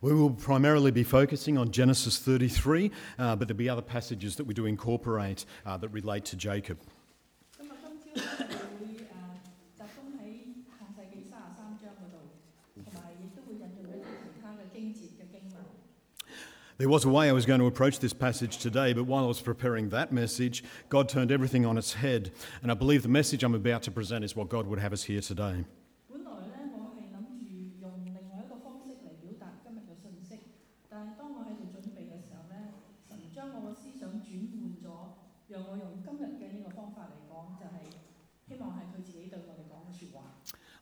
We will primarily be focusing on Genesis 33, uh, but there'll be other passages that we do incorporate uh, that relate to Jacob. There was a way I was going to approach this passage today, but while I was preparing that message, God turned everything on its head. And I believe the message I'm about to present is what God would have us hear today.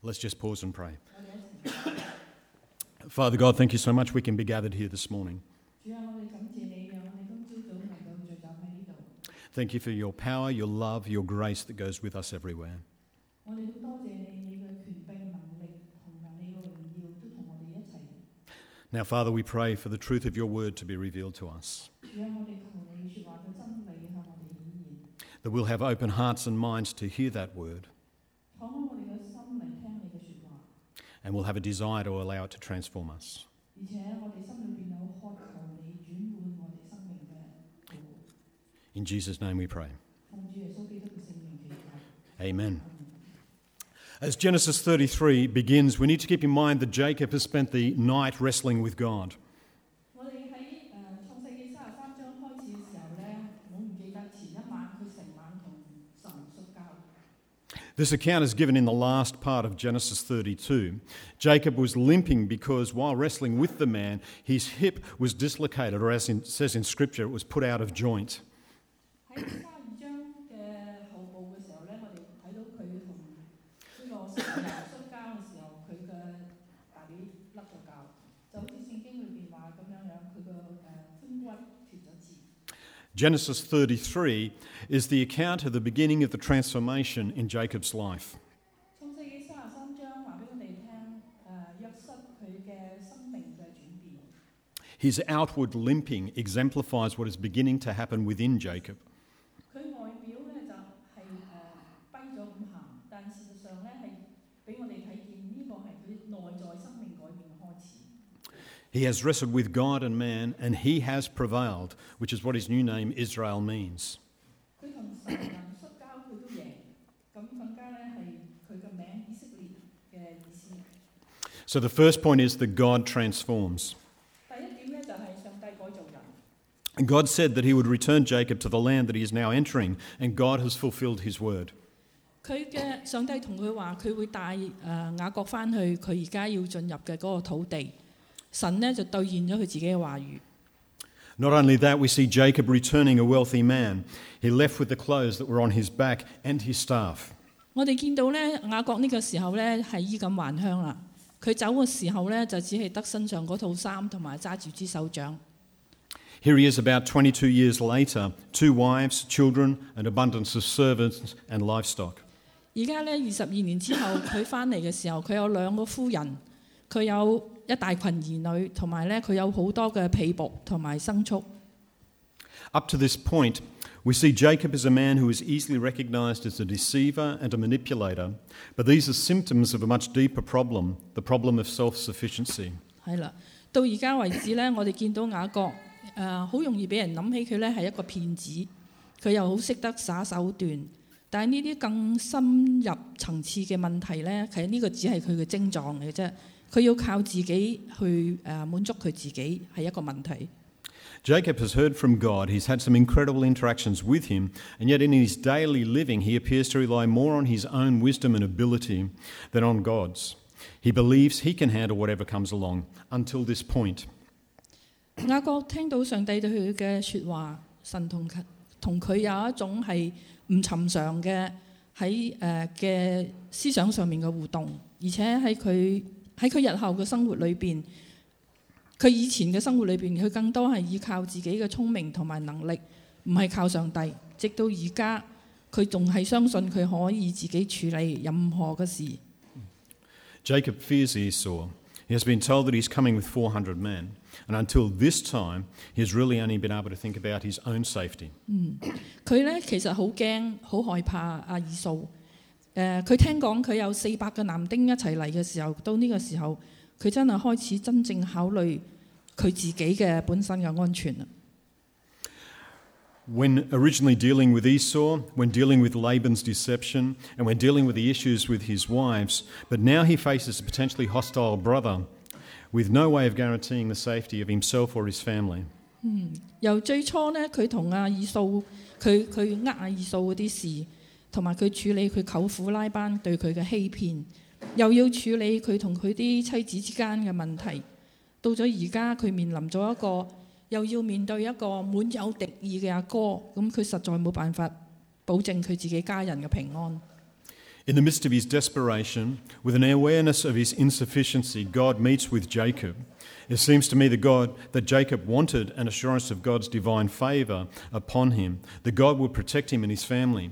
Let's just pause and pray. Father God, thank you so much we can be gathered here this morning. Thank you for your power, your love, your grace that goes with us everywhere. Now, Father, we pray for the truth of your word to be revealed to us. That we'll have open hearts and minds to hear that word. and will have a desire to allow it to transform us. In Jesus' name we pray. Amen. As Genesis 33 begins, we need to keep in mind that Jacob has spent the night wrestling with God. This account is given in the last part of Genesis 32. Jacob was limping because while wrestling with the man, his hip was dislocated, or as it says in Scripture, it was put out of joint. Genesis 33 is the account of the beginning of the transformation in Jacob's life. His outward limping exemplifies what is beginning to happen within Jacob. He has wrestled with God and man, and he has prevailed, which is what his new name Israel means. 佢同神人摔跤佢都赢，咁更加咧系佢嘅名以色列嘅意思。 So the first point is that God transforms. 第一点咧就系上帝改造人。 And God said that he would return Jacob to the land that he is now entering, and God has fulfilled his word. 佢嘅上帝同佢话，佢会带诶、雅各翻去佢而家要进入嘅嗰个土地。神呢就兑现咗佢自己嘅话语。 Not only that, we see Jacob returning a wealthy man. He left with the clothes that were on his back and his staff. 我哋见到咧雅各呢个时候咧系衣锦还乡啦。佢走嘅时候咧就只系得身上嗰套衫同埋揸住支手杖。 Here he is about 22 years later, two wives, children, an abundance of servants and livestock. 而家咧二十二年之后，佢翻嚟嘅时候，佢有两个夫人，佢有 一大群兒女，同埋咧佢有好多嘅婢僕同埋牲畜。 Up to this point, we see Jacob as a man who is easily recognized as a deceiver and a manipulator, but these are symptoms of a much deeper problem the problem of self sufficiency. 係啦，到而家為止咧，我哋見到雅各誒好、容易俾人諗起佢咧係一個騙子，佢又好識得耍手段。但係呢啲更深入層次嘅問題咧，其實呢個只係佢嘅症狀嚟嘅啫。 佢要靠自己去诶、呃、满足佢自己系一个问题。 Jacob has heard from God, he's had some incredible interactions with him, and yet in his daily living, he appears to rely more on his own wisdom and ability than on God's. He believes he can handle whatever comes along until this point. 雅各听到上帝对佢嘅说话，神同佢同佢有一种系唔寻常嘅喺诶嘅思想上面嘅互动，而且喺佢 喺佢日後嘅生活裏邊，佢以前嘅生活裏邊，佢更多係依靠自己嘅聰明同埋能力，唔係靠上帝。直到而家，佢仲係相信佢可以自己處理任何嘅事。 Jacob fears Esau. He has been told that he's coming with 400 men, and until this time, he has really only been able to think about his own safety. 佢咧其實好驚，好害怕阿以掃。 诶、佢听讲佢有四百个男丁一齐嚟嘅时候，到呢个时候，佢真系开始真正考虑 佢自己嘅本身嘅安全啦。 When originally dealing with Esau, when dealing with Laban's deception, and when dealing with the issues with his wives, but now he faces a potentially hostile brother with no way of guaranteeing the safety of himself or his family. 由最初呢，佢同阿以扫，佢佢呃阿以扫嗰啲事， 同埋佢处理佢舅父拉班对佢嘅欺骗，又要处理佢同佢啲妻子之间嘅问题。到咗而家，佢面临咗一个又要面对一个满有敌意嘅阿哥，咁佢实在冇办法保证佢自己家人嘅平安。 In the midst of his desperation, with an awareness of his insufficiency, God meets with Jacob. It seems to me that God that Jacob wanted an assurance of God's divine favour upon him, that God would protect him and his family.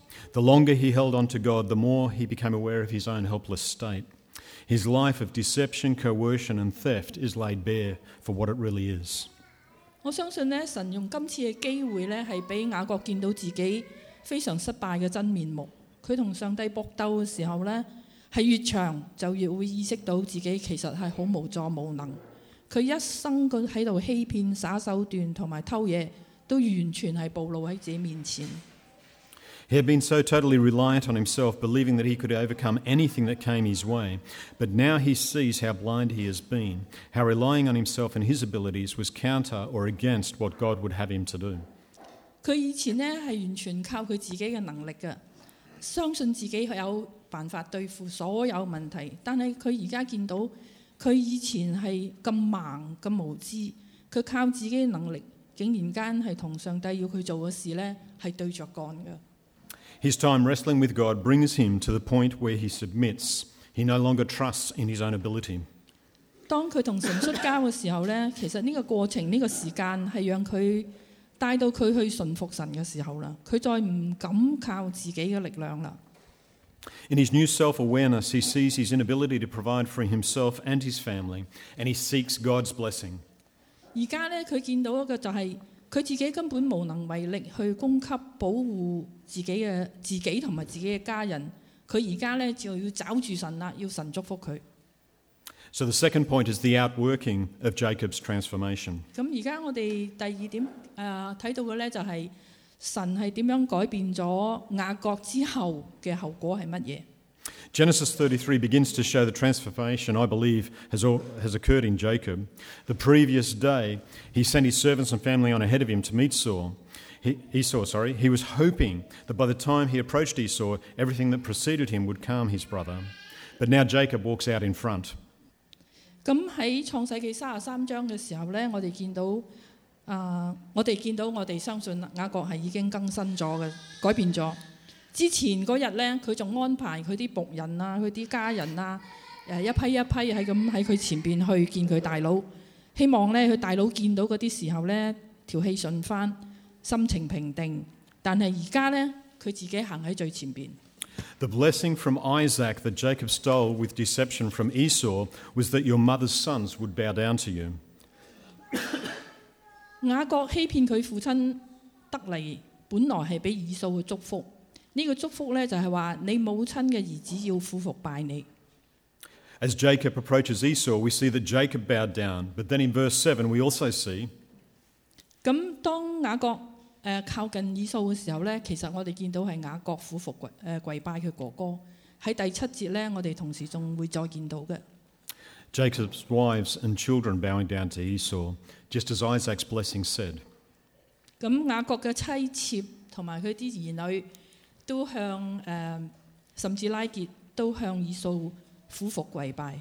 The longer he held on to God, the more he became aware of his own helpless state. His life of deception, coercion, and theft is laid bare for what it really is. 我相信呢，神用今次嘅机会呢，系俾雅各见到自己非常失败嘅真面目。佢同上帝搏斗嘅时候呢，系越长就越会意识到自己其实系好无助无能。佢一生佢喺度欺骗、耍手段同埋偷嘢，都完全系暴露喺自己面前。 He had been so totally reliant on himself, believing that he could overcome anything that came his way. But now he sees how blind he has been, how relying on himself and his abilities was counter or against what God would have him to do. 佢以前呢系完全靠佢自己嘅能力嘅，相信自己有办法对付所有问题。但系佢而家见到佢以前系咁盲咁无知，佢靠自己嘅能力，竟然间系同上帝要佢做嘅事呢系对着干嘅。 His time wrestling with God brings him to the point where he submits. He no longer trusts in his own ability. 当佢同神摔交嘅时候呢，其实呢个过程呢、个时间系让佢带到佢去顺服神嘅时候啦。佢再唔敢靠自己嘅力量啦。 In his new self awareness, he sees his inability to provide for himself and his family, and he seeks God's blessing. 而家咧，佢见到一个就系 佢自己根本無能為力去供給保護自己嘅自己同埋自己嘅家人。佢而家咧就要找住神啦，要神祝福佢。 So the second point is the outworking of Jacob's transformation. 咁而家我哋第二點誒睇、到嘅咧就係、神係點樣改變咗雅各之後嘅後果係乜嘢？ Genesis 33 begins to show the transformation, I believe, has, all, has occurred in Jacob. The previous day, he sent his servants and family on ahead of him to meet Saul. He, Esau, sorry. He was hoping that by the time he approached Esau, everything that preceded him would calm his brother. But now Jacob walks out in front. 咁喺创世记三十三章嘅时候呢，我哋见到啊、我哋见到我哋相信雅各系已经更新咗嘅，改变咗。 之前嗰日呢，佢仲安排佢啲僕人啊、佢啲家人啊，誒一批一批係咁喺佢前邊去見佢大佬，希望呢，佢大佬見到嗰啲時候呢，條氣順翻，心情平定。但係而家呢，佢自己行喺最前邊。 The blessing from Isaac that Jacob stole with deception from Esau was that your mother's sons would bow down to you. 雅各欺騙佢父親得嚟，本來係俾以掃嘅祝福。 呢、個祝福呢，就係話你母親嘅兒子要俯伏拜你。 As Jacob approaches Esau, we see that Jacob bowed down. But then in verse 7, we also see 咁當雅各誒、呃靠近以掃嘅時候呢，其實我哋見到係雅各俯伏跪誒、呃跪拜佢哥哥。喺第七節呢，我哋同時仲會再見到嘅。 Jacob's wives and children bowing down to Esau, just as Isaac's blessing said. 咁雅各嘅妻妾同埋佢啲兒女 都向诶、呃甚至拉结都向以扫俯伏跪拜。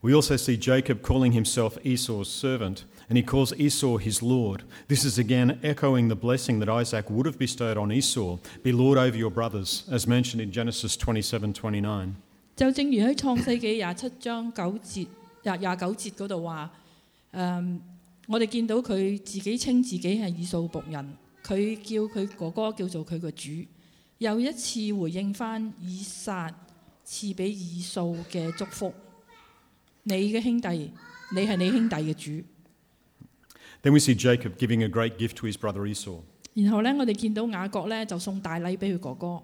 We also see Jacob calling himself Esau's servant, and he calls Esau his Lord. This is again echoing the blessing that Isaac would have bestowed on Esau be Lord over your brothers, as mentioned in Genesis 27 29. 就正如喺创世纪廿七章九节廿廿九节嗰度话，诶、 我哋见到佢自己称自己系以扫仆人，佢叫佢哥哥叫做佢个主， 又一次回应翻以撒赐俾以扫嘅祝福。你嘅兄弟，你系你兄弟嘅主。 Then we see Jacob giving a great gift to his brother Esau. 然后呢，我哋见到雅各呢，就送大礼俾佢哥哥。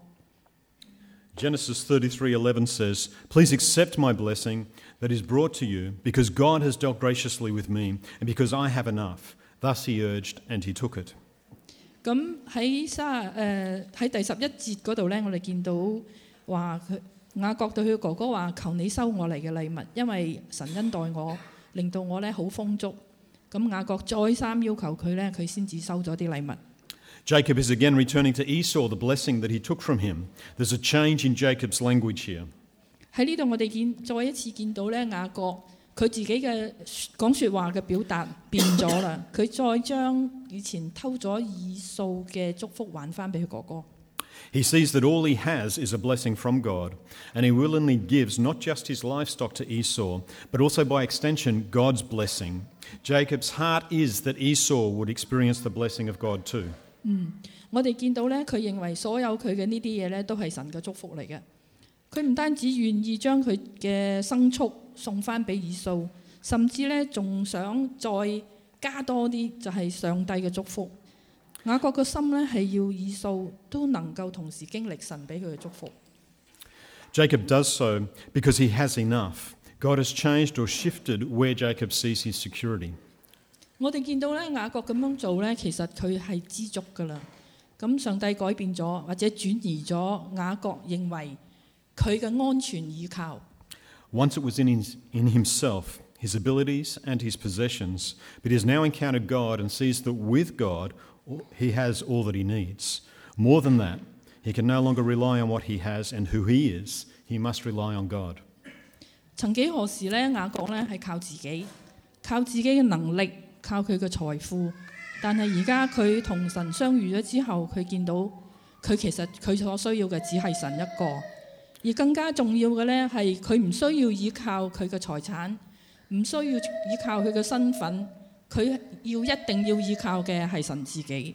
Genesis 33:11 says, "Please accept my blessing that is brought to you because God has dealt graciously with me and because I have enough." Thus he urged and he took it. 咁喺三誒喺第十一節嗰度呢，我哋見到話佢雅各對佢哥哥話：求你收我嚟嘅禮物，因為神恩待我，令到我呢好豐足。咁雅各再三要求佢呢，佢先至收咗啲禮物。 Jacob is again returning to Esau the blessing that he took from him. There's a change in Jacob's language here. 喺呢度我哋見再一次見到呢，雅各 佢自己嘅讲说话嘅表达变咗啦，佢再将以前偷咗以扫嘅祝福还翻俾佢哥哥。 He sees that all he has is a blessing from God, and he willingly gives not just his livestock to Esau, but also by extension God's blessing. Jacob's heart is that Esau would experience the blessing of God too. 我哋见到咧，佢认为所有佢嘅呢啲嘢咧，都系神嘅祝福嚟嘅。佢唔单止愿意将佢嘅牲畜 送翻俾以掃，甚至咧仲想再加多啲，就係上帝嘅祝福。雅各個心咧係要以掃都能夠同時經歷神俾佢嘅祝福。 Jacob does so because he has enough. God has changed or shifted where Jacob sees his security. 我哋見到咧雅各咁樣做咧，其實佢係知足噶啦。咁上帝改變咗或者轉移咗雅各認為佢嘅安全依靠。 Once it was in, his, in himself, his abilities and his possessions, but he has now encountered God and sees that with God he has all that he needs. More than that, he can no longer rely on what he has and who he is, he must rely on God. 曾几何时咧，雅各咧系靠自己，靠自己嘅能力，靠佢嘅财富。但系而家佢同神相遇咗之后，佢见到佢其实佢所需要嘅只系神一个， 而更加重要嘅咧係佢唔需要依靠佢嘅財產，唔需要依靠佢嘅身份，佢要一定要依靠嘅係神自己。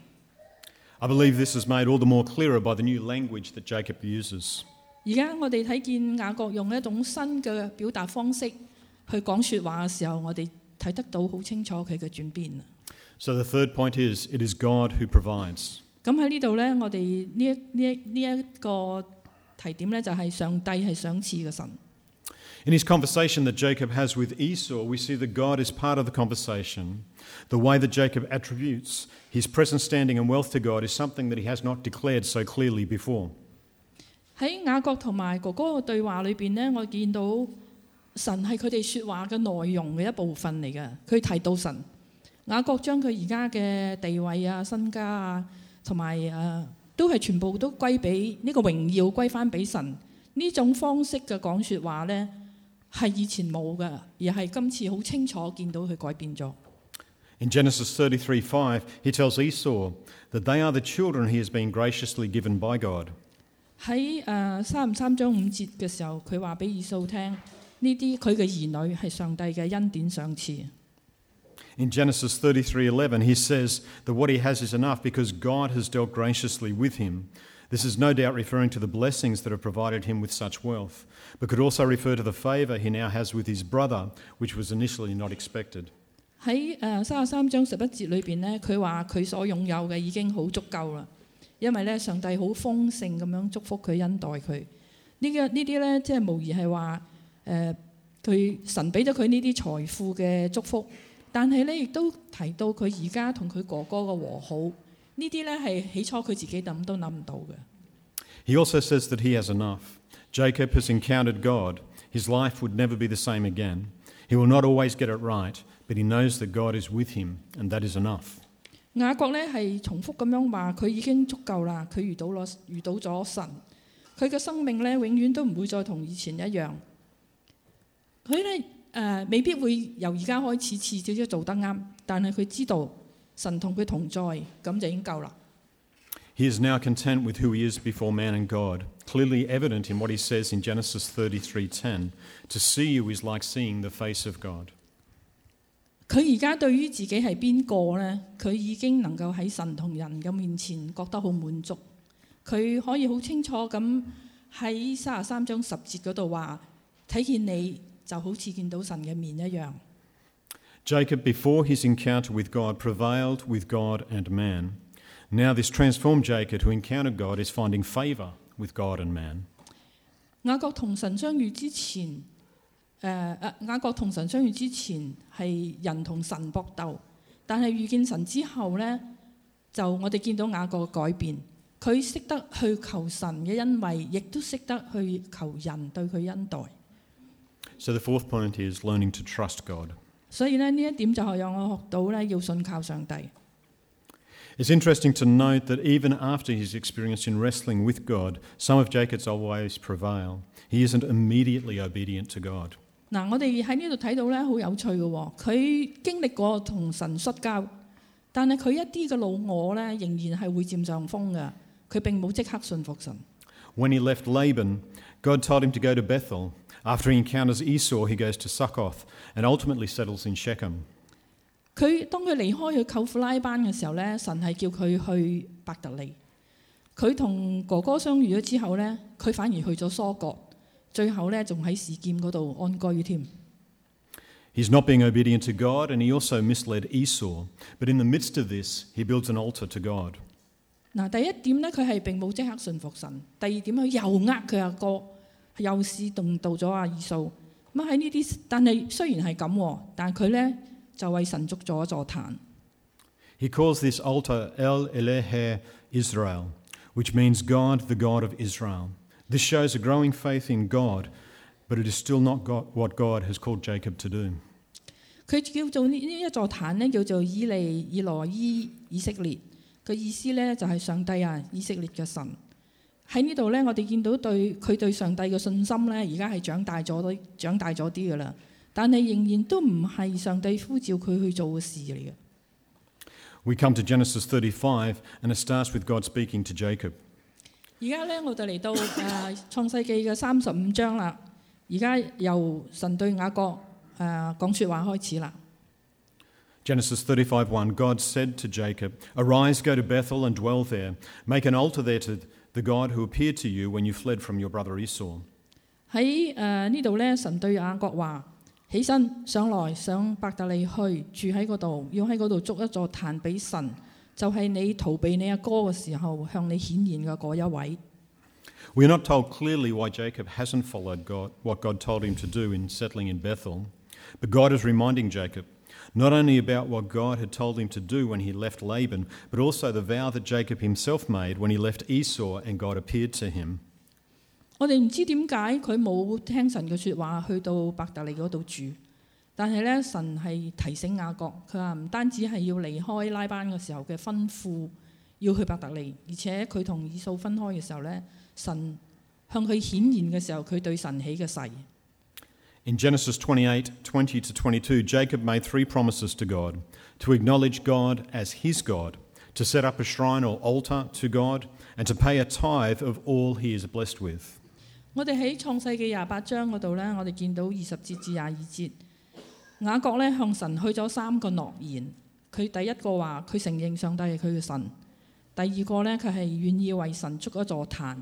I believe this is made all the more clearer by the new language that Jacob uses. 而家我哋睇見雅各用一種新嘅表達方式去講説話嘅時候，我哋睇得到好清楚佢嘅轉變。 So the third point is it is God who provides. 咁喺呢度呢，我哋呢一呢一呢一個 提点呢，就系上帝系赏赐嘅神。 In his conversation that Jacob has with Esau, we see that God is part of the conversation. The way that Jacob attributes his present standing and wealth to God is something that he has not declared so clearly before. 喺雅各同埋哥哥嘅对话里边呢，我见到神系佢哋说话嘅内容嘅一部分嚟嘅。佢提到神，雅各将佢而家嘅地位啊、身家啊，同埋诶 都係全部都歸俾呢個榮耀歸翻俾神。呢種方式嘅講説話呢，係以前冇嘅，而係今次好清楚見到佢改變咗。 In Genesis 33:5, he tells Esau that they are the children he has been graciously given by God. 喺誒三十三章五節嘅時候，佢話俾以掃聽，呢啲佢嘅兒女係上帝嘅恩典賞賜。 In Genesis 33:11, he says that what he has is enough because God has dealt graciously with him. This is no doubt referring to the blessings that have provided him with such wealth, but could also refer to the favour he now has with his brother, which was initially not expected. 喺诶三十三章十一节里边呢，佢话佢所拥有嘅已经好足够啦，因为咧上帝好丰盛咁样祝福佢恩待佢。呢个呢啲咧，即系无疑系话诶佢神俾咗佢呢啲财富嘅祝福， 但係咧亦都提到佢而家同佢哥哥嘅和好，呢啲咧係起初佢自己諗都諗唔到嘅。 He also says that he has enough. Jacob has encountered God. His life would never be the same again. He will not always get it right, but he knows that God is with him, and that is enough. 雅各咧係重複咁樣話，佢已經足夠啦，佢遇到咗遇到咗神，佢嘅生命咧永遠都唔會再同以前一樣。佢咧 誒未必會由而家開始次少少做得啱，但係佢知道神同佢同在，咁就已經夠啦。 He is now content with who he is before man and God, clearly evident in what he says in Genesis 33:10, "To see you is like seeing the face of God." 佢而家對於自己係邊個呢？佢已經能夠喺神同人嘅面前覺得好滿足。佢可以好清楚咁喺三十三章十節嗰度話：睇見你 就好似見到神嘅面一樣。 Jacob, before his encounter with God, prevailed with God and man. Now, this transformed Jacob who encountered God is finding favour with God and man. 雅各同神相遇之前，誒、誒雅各同神相遇之前係人同神搏鬥，但係遇見神之後呢，就我哋見到雅各嘅改變。佢識得去求神嘅恩惠，亦都識得去求人對佢恩待。 So, the fourth point is learning to trust God. 所以呢，呢一点就系让我学到呢，要信靠上帝。 It's interesting to note that even after his experience in wrestling with God, some of Jacob's old ways prevail. He isn't immediately obedient to God. 嗱，我哋喺呢度睇到咧，好有趣嘅喎。佢经历过同神摔交，但系佢一啲嘅老我咧，仍然系会占上风嘅。佢并冇即刻信服神。 When he left Laban, God told him to go to Bethel. After he encounters Esau, he goes to Succoth and ultimately settles in Shechem. 佢当佢离开佢舅父拉班嘅时候咧，神系叫佢去伯特利。佢同哥哥相遇咗之后咧，佢反而去咗疏割，最后咧仲喺示剑嗰度安居添。 He's not being obedient to God, and he also misled Esau. But in the midst of this, he builds an altar to God. 嗱，第一点咧，佢系并冇即刻信服神；第二点，佢又呃佢阿哥， he calls this altar El Elohe Israel, which means God, the God of Israel. This shows a growing faith in God, but it is still not God, what God has called Jacob to do. 佢叫做呢呢一座壇咧，叫做以利以羅伊以色列。佢意思咧就係、是、上帝啊，以色列嘅神。喺呢度咧，我哋见到对佢对上帝嘅信心咧，而家系长大咗啲，长大咗啲噶啦。但系仍然都唔系上帝呼召佢去做嘅事嚟嘅。 We come to Genesis 35, and it starts with God speaking to Jacob. 而家咧，我哋嚟到诶、呃、创世记嘅三十五章啦。而家由神对雅各诶、呃、讲说话开始啦。 Genesis 35:1 God said to Jacob, "Arise, go to Bethel and dwell there. Make an altar there to the God who appeared to you when you fled from your brother Esau." 喺诶呢度咧，神对雅各话：起身上来上伯特利去，住喺嗰度，要喺嗰度筑一座坛俾神，就系、你逃避你阿哥嘅时候向你显现嘅嗰一位。 We're not told clearly why Jacob hasn't followed God, what God told him to do in settling in Bethel, but God is reminding Jacob not only about what God had told him to do when he left Laban, but also the vow that Jacob himself made when he left Esau and God appeared to him. 我哋唔知点解佢冇听神嘅说话，去到伯特利嗰度住。但系咧，神系提醒雅各，佢话唔单止系要离开拉班嘅时候嘅吩咐，要去伯特利，而且佢同以扫分开嘅时候咧，神向佢显现嘅时候，佢对神起嘅誓。 In Genesis 28 20 to 22, Jacob made three promises to God to acknowledge God as his God, to set up a shrine or altar to God, and to pay a tithe of all he is blessed with. 我哋喺创世记廿八章嗰度呢，我哋见到二十节至廿二节，雅各呢向神许咗三个诺言。佢第一个话佢承认上帝系佢嘅神；第二个呢，佢系愿意为神筑一座坛，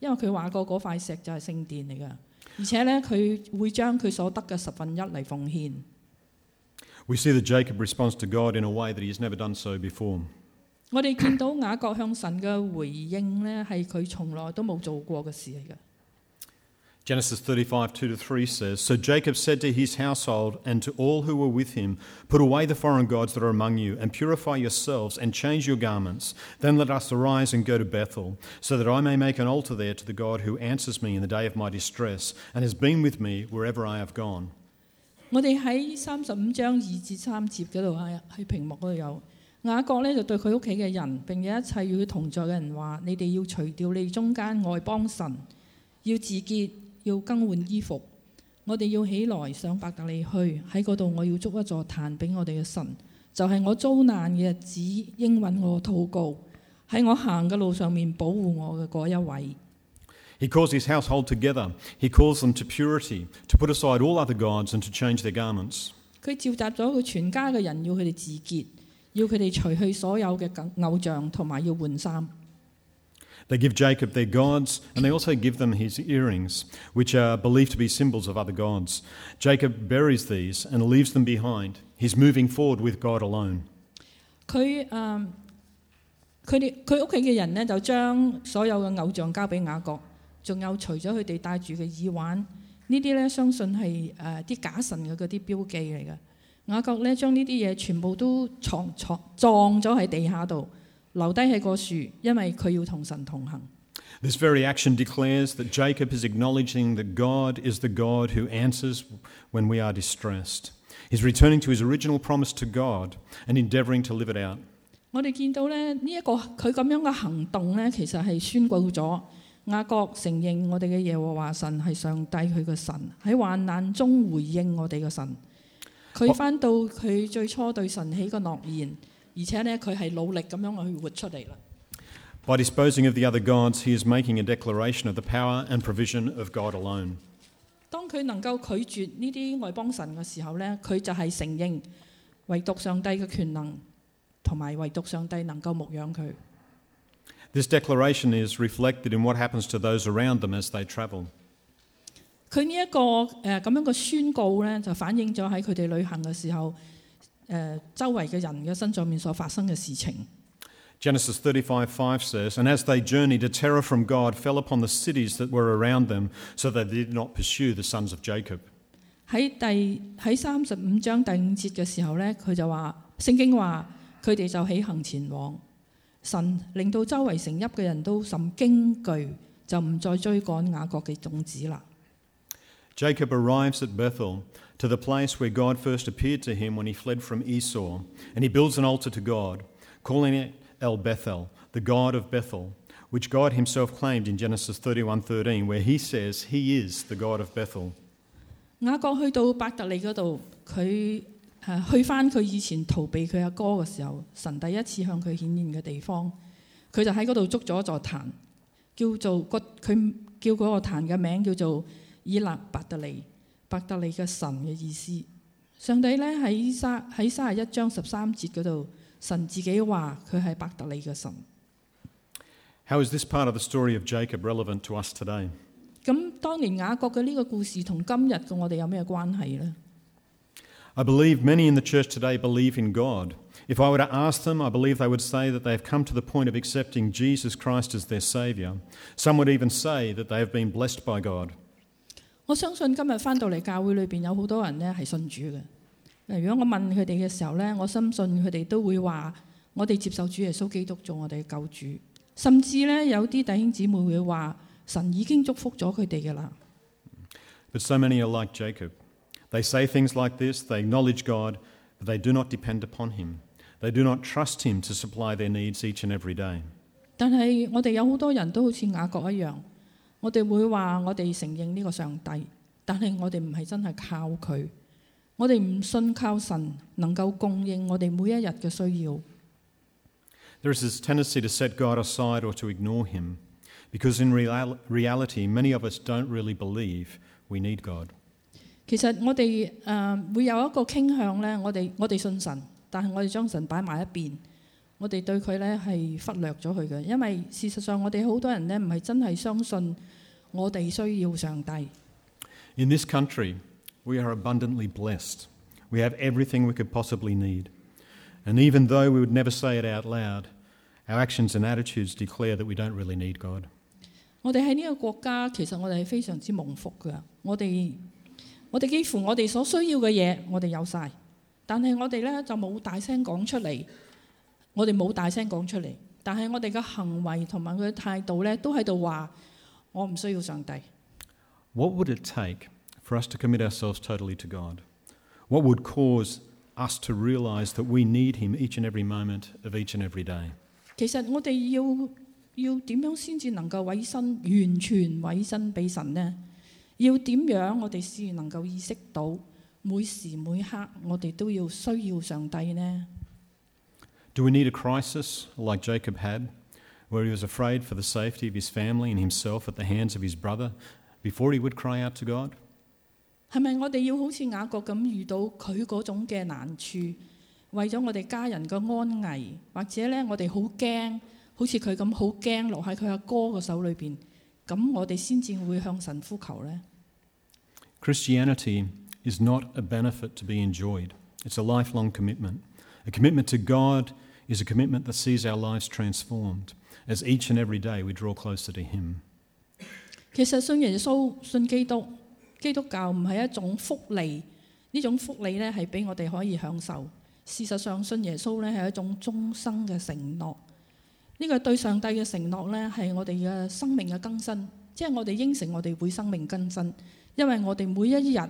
因为佢话过嗰块石就系圣殿嚟㗎。 而且呢，佢會將佢所得嘅十分一嚟奉獻。 We see that Jacob responds to God in a way that he has never done so before. 我哋見到雅各向神嘅回應呢，係佢從來都冇做過嘅事嚟嘅。 Genesis 35 2 to 3 says So Jacob said to his household and to all who were with him, Put away the foreign gods that are among you, and purify yourselves, and change your garments. Then let us arise and go to Bethel, so that I may make an altar there to the God who answers me in the day of my distress, and has been with me wherever I have gone. 我哋喺三十五章二至三节嗰度喺喺屏幕嗰度有雅各咧就对佢屋企嘅人并且一切与佢同在嘅人话：你哋要除掉你中间外邦神，要自洁， 要更換衣服。我哋要起來上伯特利去，喺嗰度我要築一座壇俾我哋嘅神，就係、我遭難嘅日子應允我禱告，喺我行嘅路上面保護我嘅嗰一位。 He calls his household together. He calls them to purity, to put aside all other gods, and to change their garments. 佢召集咗佢全家嘅人，要佢哋自潔，要佢哋除去所有嘅偶像，同埋要換衫。 They give Jacob their gods, and they also give them his earrings, which are believed to be symbols of other gods. Jacob buries these and leaves them behind. He's moving forward with God alone. 佢诶佢哋佢屋企嘅人呢，就将所有嘅偶像交俾雅各，仲有除咗佢哋戴住嘅耳环，呢啲呢，相信系诶啲假神嘅嗰啲标记嚟嘅。雅各呢，将呢啲嘢全部都藏藏撞咗喺地下度， 留低喺個樹，因為佢要同神同行。 This very action declares that Jacob is acknowledging that God is the God who answers when we are distressed. He's returning to his original promise to God and endeavouring to live it out. 我哋見到咧呢一個佢咁樣嘅行動呢，其實係宣告咗雅各承認我哋嘅耶和華神係上帝佢嘅神，喺患難中回應我哋嘅神。佢翻到佢最初對神起個諾言， 而且呢，佢係努力咁樣去活出嚟啦。 By disposing of the other gods, he is making a declaration of the power and provision of God alone. 當佢能夠拒絕呢啲外邦神嘅時候呢，佢就係承認唯獨上帝嘅權能，同埋唯獨上帝能夠牧養佢。 This declaration is reflected in what happens to those around them as they travel. 佢呢一個誒咁樣嘅宣告呢，就反映咗喺佢哋旅行嘅時候， 誒、周圍嘅人嘅身上面所發生嘅事情。 Genesis 35 5 says, And as they journeyed, a terror from God fell upon the cities that were around them, so they did not pursue the sons of Jacob. 喺第喺三十五章第五節嘅時候呢，佢就話聖經話佢哋就起行前往，神令到周圍城邑嘅人都甚驚懼，就唔再追趕雅各嘅種子啦。 Jacob arrives at Bethel, to the place where God first appeared to him when he fled from Esau, and he builds an altar to God, calling it El Bethel, the God of Bethel, which God himself claimed in Genesis 31:13, where he says he is the God of Bethel. 雅各去到伯特利嗰度，佢诶去翻佢以前逃避佢阿哥嘅时候，神第一次向佢显现嘅地方，佢就喺嗰度筑咗一座坛，叫做个佢叫嗰个坛嘅名叫做以勒伯特利， 伯特利嘅神嘅意思。上帝咧喺三喺三十一章十三节嗰度，神自己话佢系伯特利嘅神。 How is this part of the story of Jacob relevant to us today? 咁当年雅各嘅呢个故事同今日嘅我哋有咩关系呢？ I believe many in the church today believe in God. If I were to ask them, I believe they would say that they have come to the point of accepting Jesus Christ as their Saviour. Some would even say that they have been blessed by God. 我相信今日翻到嚟教會裏邊有好多人呢係信主嘅。誒如果我問佢哋嘅時候呢，我深信佢哋都會話：我哋接受主耶穌基督做我哋嘅救主。甚至呢，有啲弟兄姊妹會話：神已經祝福咗佢哋嘅啦。 But so many are like Jacob. They say things like this, they acknowledge God, but they do not depend upon Him. They do not trust Him to supply their needs each and every day. 但係我哋有好多人都好似雅各一樣， 我哋會話我哋承認呢個上帝，但係我哋唔係真係靠佢，我哋唔信靠神能夠供應我哋每一日嘅需要。 There is this tendency to set God aside or to ignore Him, because in real- reality, many of us don't really believe we need God. 其實我哋誒、呃、會有一個傾向呢，我哋我哋信神，但係我哋將神擺埋一邊， 我哋對佢呢係忽略咗佢嘅，因為事實上我哋好多人呢唔係真係相信我哋需要上帝。 In this country, we are abundantly blessed. We have everything we could possibly need. And even though we would never say it out loud, our actions and attitudes declare that we don't really need God. 我哋喺呢個國家，其實我哋係非常之蒙福㗎。我哋我哋幾乎我哋所需要嘅嘢，我哋有晒，但係我哋呢就冇大聲講出嚟。 我哋冇大聲講出嚟，但係我哋嘅行為同埋佢嘅態度呢，都喺度話我唔需要上帝。 What would it take for us to commit ourselves totally to God? What would cause us to realise that we need Him each and every moment of each and every day? 其實我哋要要點樣先至能夠委身完全委身俾神呢？要點樣我哋先能夠意識到每時每刻我哋都要需要上帝呢？ Do we need a crisis like Jacob had, where he was afraid for the safety of his family and himself at the hands of his brother before he would cry out to God? 系咪我哋要好似雅各咁遇到佢嗰种嘅难处，为咗我哋家人嘅安危，或者咧我哋好惊，好似佢咁好惊落喺佢阿哥嘅手里边，咁我哋先至会向神呼求呢？ Christianity is not a benefit to be enjoyed, it's a lifelong commitment. A commitment to God is a commitment that sees our lives transformed as each and every day we draw closer to Him. 其實信耶穌、信基督、基督教唔係一種福利，呢種福利呢係俾我哋可以享受。事實上，信耶穌呢係一種終生嘅承諾。呢、個對上帝嘅承諾呢係我哋嘅生命嘅更新，即係我哋應承我哋會生命更新，因為我哋每一日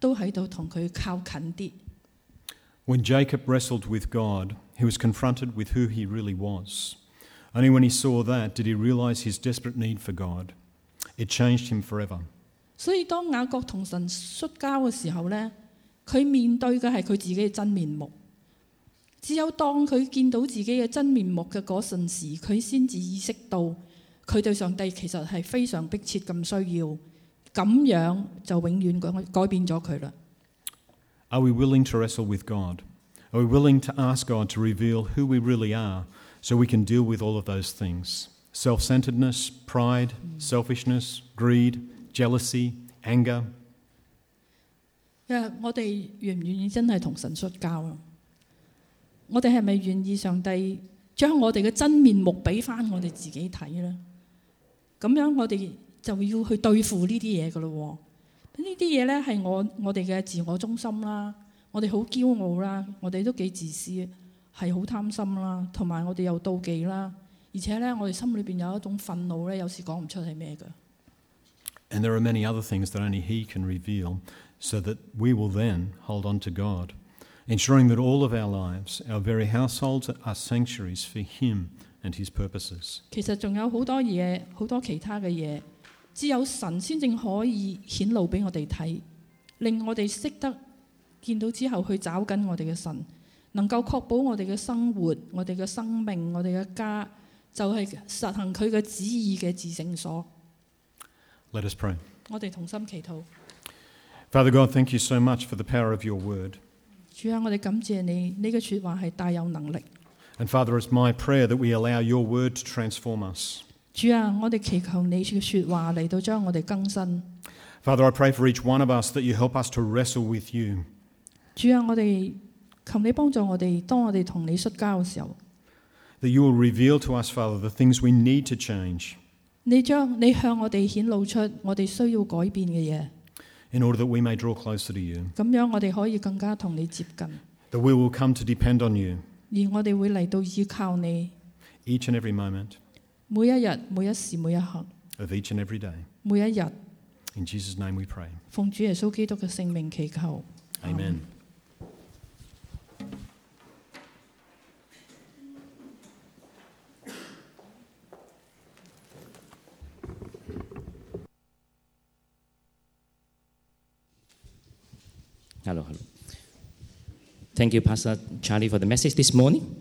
都喺度同佢靠近啲。 When Jacob wrestled with God, he was confronted with who he really was. Only when he saw that did he realize his desperate need for God. It changed him forever. 所以当雅各同神摔交嘅时候呢，佢面对嘅系佢自己嘅真面目。只有当佢见到自己嘅真面目嘅嗰阵时，佢先至意识到佢对上帝其实系非常迫切咁需要，咁样就永远改改变咗佢啦。 Are we willing to wrestle with God? Are we willing to ask God to reveal who we really are so we can deal with all of those things? Self centeredness, pride, selfishness, greed, jealousy, anger. 因为我哋愿唔愿意真系同神摔交啊？我哋系咪愿意上帝将我哋嘅真面目俾翻我哋自己睇呢？咁样我哋就要去对付呢啲嘢噶咯喎。 呢啲嘢呢系我我哋嘅自我中心啦，我哋好骄傲啦，我哋都几自私，系好贪心啦，同埋我哋又妒忌啦，而且呢，我哋心里边有一种愤怒呢，有时讲唔出系咩㗎。 And there are many other things that only He can reveal so that we will then hold on to God, ensuring that all of our lives, our very households, are sanctuaries for Him and His purposes. 其实仲有好多嘢，好多其他嘅嘢， 只有神先正可以顯露俾我哋睇，令我哋識得見到之後去找緊我哋嘅神，能夠確保我哋嘅生活、我哋嘅生命、我哋嘅家，就係、實行佢嘅旨意嘅至聖所。 Let us pray. 我哋同心祈禱， Father God, thank you so much for the power of your word. 主啊，我哋感謝你，你嘅説話係大有能力。 And Father, it's my prayer that we allow your word to transform us. 主啊，我哋祈求你嘅说话嚟到将我哋更新。 Father, I pray for each one of us that you help us to wrestle with you. 主啊，我哋求你帮助我哋，当我哋同你摔交嘅时候。 That you will reveal to us, Father, the things we need to change 你将你向我哋显露出我哋需要改变嘅嘢， in order that we may draw closer to you. 咁样我哋可以更加同你接近， That we will come to depend on you 而我哋会嚟到依靠你， each and every moment 每一日、每一时、每一刻、 of each and every day. 每一日， In Jesus' name we pray. 奉主耶稣基督嘅圣名祈求。 Amen. Hello, hello. Thank you, Pastor Charlie, for the message this morning.